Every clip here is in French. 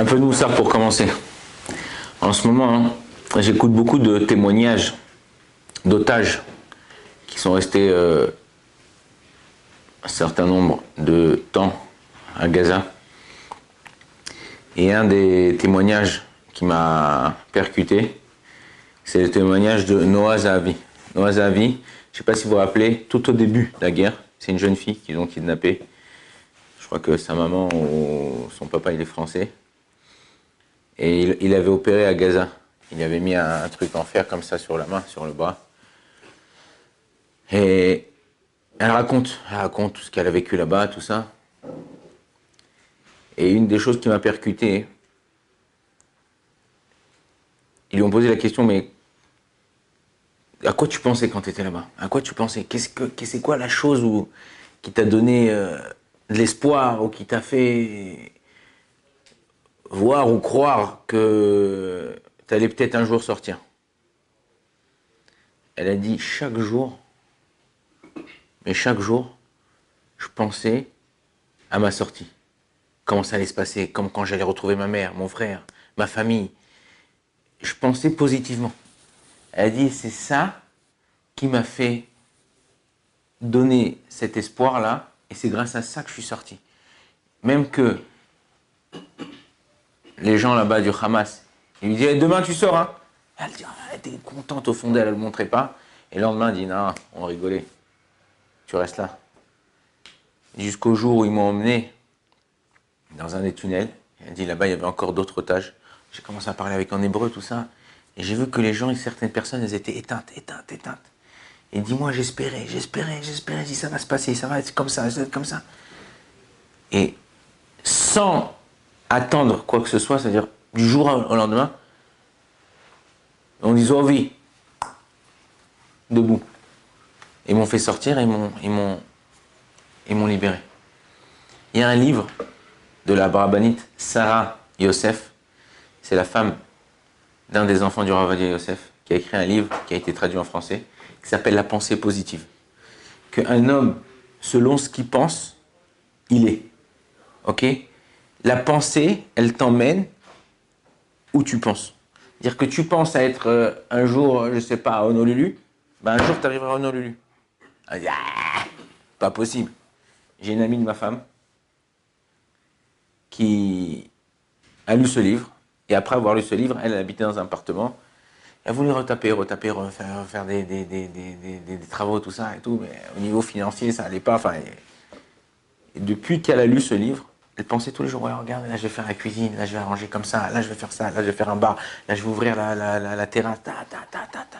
Un peu de moussard pour commencer. En ce moment, hein, j'écoute beaucoup de témoignages d'otages qui sont restés euh, un certain nombre de temps à Gaza. Et un des témoignages qui m'a percuté, c'est le témoignage de Noah Zahavi. Noah Zahavi, je ne sais pas si vous vous rappelez, tout au début de la guerre, c'est une jeune fille qu'ils ont kidnappée. Je crois que sa maman ou son papa, il est français. Et il, avait opéré à Gaza. Il avait mis un, truc en fer comme ça sur la main, sur le bras. Et elle raconte, raconte tout ce qu'elle a vécu là-bas, tout ça. Et une des choses qui m'a percuté, ils lui ont posé la question, mais à quoi tu pensais quand tu étais là-bas? À quoi tu pensais? Qu'est-ce que, c'est quoi la chose qui t'a donné euh, de l'espoir ou qui t'a fait voir ou croire que tu allais peut-être un jour sortir Elle a dit chaque jour, mais chaque jour, je pensais à ma sortie. Comment ça allait se passer, comme quand j'allais retrouver ma mère, mon frère, ma famille. Je pensais positivement. Elle a dit, c'est ça qui m'a fait donner cet espoir-là, et c'est grâce à ça que je suis sorti. Même que les gens là-bas du Hamas, ils lui disaient, demain tu sors, hein Elle dit, elle était contente au fond d'elle, elle ne le montrait pas. Et le lendemain, elle dit, non, on rigolait. Tu restes là. Jusqu'au jour où ils m'ont emmené dans un des tunnels. Elle dit, là-bas, il y avait encore d'autres otages. J'ai commencé à parler avec en hébreu, tout ça. Et j'ai vu que les gens et certaines personnes, elles étaient éteintes, éteintes, éteintes. Et dis-moi, j'espérais, j'espérais, j'espérais, si ça va se passer, ça va être comme ça, ça va être comme ça. Et sans attendre quoi que ce soit, c'est-à-dire du jour au lendemain, on dit oh oui, debout. Ils m'ont fait sortir et ils m'ont, libéré. Il y a un livre de la Brabanite Sarah Yosef, c'est la femme d'un des enfants du Ravadia Yosef, qui a écrit un livre qui a été traduit en français, qui s'appelle La pensée positive. Qu'un homme, selon ce qu'il pense, il est. Ok? La pensée, elle t'emmène où tu penses. Dire que tu penses à être euh, un jour, je sais pas, à Honolulu, ben un jour tu arriveras à Honolulu. Ah, pas possible. J'ai une amie de ma femme qui a lu ce livre et après avoir lu ce livre, elle, habitait dans un appartement. Elle voulait retaper, retaper, refaire, faire des, des, travaux, tout ça et tout, mais au niveau financier, ça n'allait pas. Et depuis qu'elle a lu ce livre, elle pensait tous les jours, regarde, là je vais faire la cuisine, là je vais arranger comme ça, là je vais faire ça, là je vais faire un bar, là je vais ouvrir la, la, terrasse, ta, ta, ta, ta, ta.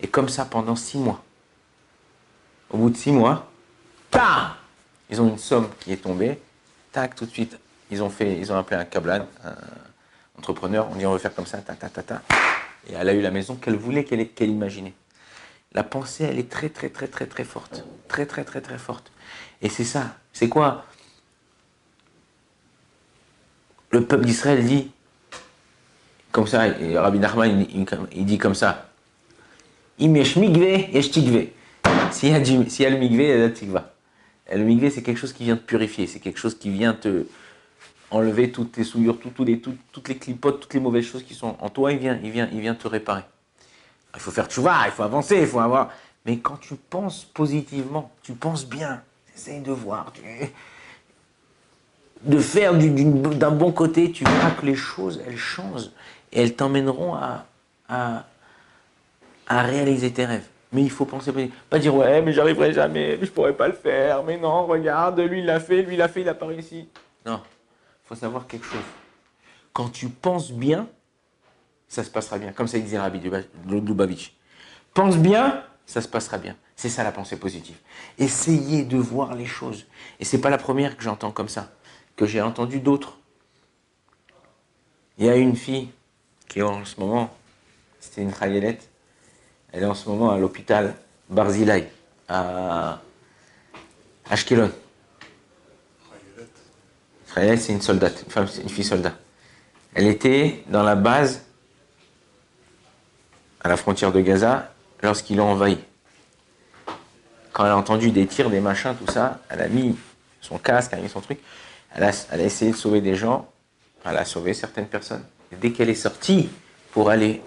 Et comme ça pendant six mois. Au bout de six mois, ta ils ont une somme qui est tombée, tac, tout de suite, ils ont fait, ils ont appelé un cablan, entrepreneur, on dit on veut faire comme ça, ta ta ta ta. Et elle a eu la maison qu'elle voulait, qu'elle imaginait. La pensée, elle est très très très très très forte. Très très très très forte. Et c'est ça. C'est quoi? Le peuple d'Israël dit, comme ça, et Rabbi Nachman, il, dit comme ça. Im yesh yesh. S'il y, a le migve, il y a la tikva. Et le migve, c'est quelque chose qui vient te purifier, c'est quelque chose qui vient te, enlever toutes tes souillures, les, toutes les clipotes, toutes les mauvaises choses qui sont en toi, il vient, il vient, il vient te réparer. Il faut faire tchouva, il faut avancer, il faut avoir. Mais quand tu penses positivement, tu penses bien, essaye de voir, de faire d'un bon côté, tu verras que les choses, elles changent et elles t'emmèneront à, réaliser tes rêves. Mais il faut penser Pas dire ouais, mais j'arriverai jamais, mais je pourrais pas le faire. Mais non, regarde, lui il l'a fait, lui il l'a fait, il a pas réussi. Non, faut savoir quelque chose. Quand tu penses bien, ça se passera bien. Comme ça disait Rabbi Lubavitch. Pense bien, ça se passera bien. C'est ça la pensée positive. Essayez de voir les choses. Et c'est pas la première que j'entends comme ça, que j'ai entendu d'autres. Il y a une fille qui est en ce moment, c'était une chayelette, elle est en ce moment à l'hôpital Barzilai, à Ashkelon c'est une soldate, une femme, une fille soldat. Elle était dans la base à la frontière de Gaza lorsqu'ils l'ont envahi. Quand elle a entendu des tirs, des machins, tout ça, elle a mis son casque, elle a mis son truc, elle a, essayé de sauver des gens. Elle a sauvé certaines personnes. Dès qu'elle est sortie pour aller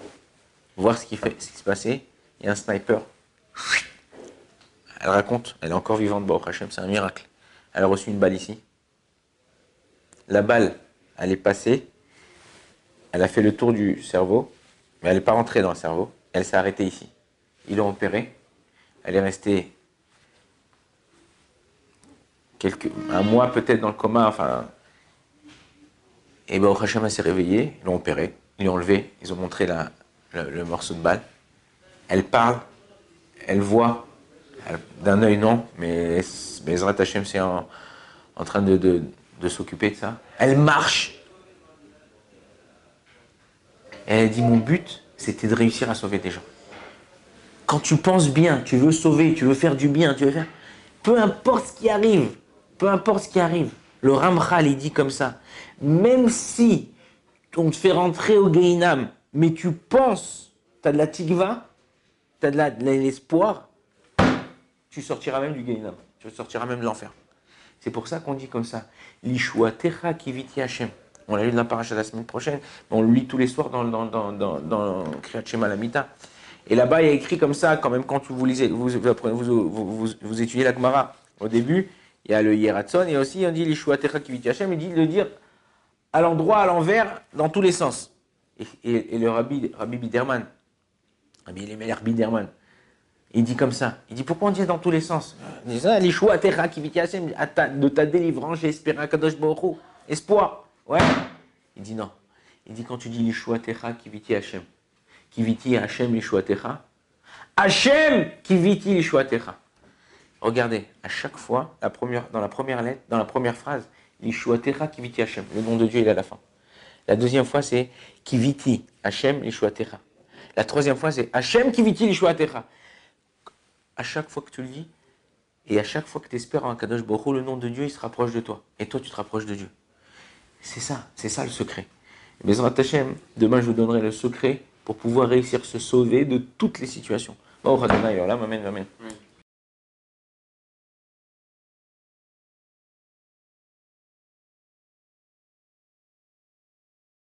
voir ce qui, fait, ce qui se passait, il y a un sniper. Elle raconte, elle est encore vivante, Baruch Hashem, c'est un miracle. Elle a reçu une balle ici. La balle, elle est passée, elle a fait le tour du cerveau, mais elle n'est pas rentrée dans le cerveau, elle s'est arrêtée ici. Ils l'ont opérée, elle est restée un mois peut-être dans le coma, enfin. Et ben, Hachem s'est réveillée, ils l'ont opérée, ils l'ont enlevée, ils ont montré la, le, morceau de balle. Elle parle, elle voit, d'un œil non, mais Bezrat Hachem c'est en, en, train de, de, de s'occuper de ça. Elle marche. Elle dit Mon but, c'était de réussir à sauver des gens. Quand tu penses bien, tu veux sauver, tu veux faire du bien, tu veux faire. Peu importe ce qui arrive, peu importe ce qui arrive. Le Ramchal, il dit comme ça. Même si on te fait rentrer au Gainam, mais tu penses, tu as de la tigva, tu as de l'espoir, tu sortiras même du Gainam. Tu sortiras même de l'enfer. C'est pour ça qu'on dit comme ça. L'Ishua Techa Kiviti Hashem. On l'a lu dans la paracha la semaine prochaine, on le lit tous les soirs dans, dans, dans, dans, dans Kriyat Lamita. Et là-bas, il y a écrit comme ça, quand même, quand vous lisez, vous, vous étudiez la Gemara, au début, il y a le Yeratson, et aussi on dit l'Ishua Techa Kiviti Hashem, il dit de le dire à l'endroit, à l'envers, dans tous les sens. Et, le Rabbi, Rabbi Biderman, Rabbi Elimelech Biderman, il dit comme ça. Il dit pourquoi on dit dans tous les sens? Il dit ça, Kiviti Hashem, de ta délivrance, j'ai espéré Kadosh Espoir. Ouais. Il dit non. Il dit quand tu dis l'Ishua Techa Kiviti Hashem, Kiviti Hashem l'Ishua Techa, Hashem Kiviti l'Ishua Techa. Regardez, à chaque fois, dans la première lettre, dans la première phrase, Lishuatecha Kiviti Hashem. Le nom de Dieu, il est à la fin. La deuxième fois, c'est Kiviti Hashem Lishuatecha. La troisième fois, c'est Hashem Kiviti Lishuatecha. À chaque fois que tu le dis, et à chaque fois que tu espères en Kadosh Baruch le nom de Dieu, il se rapproche de toi. Et toi, tu te rapproches de Dieu. C'est ça, c'est ça le secret. Mais Hashem, demain, je vous donnerai le secret pour pouvoir réussir à se sauver de toutes les situations. Amen, amen.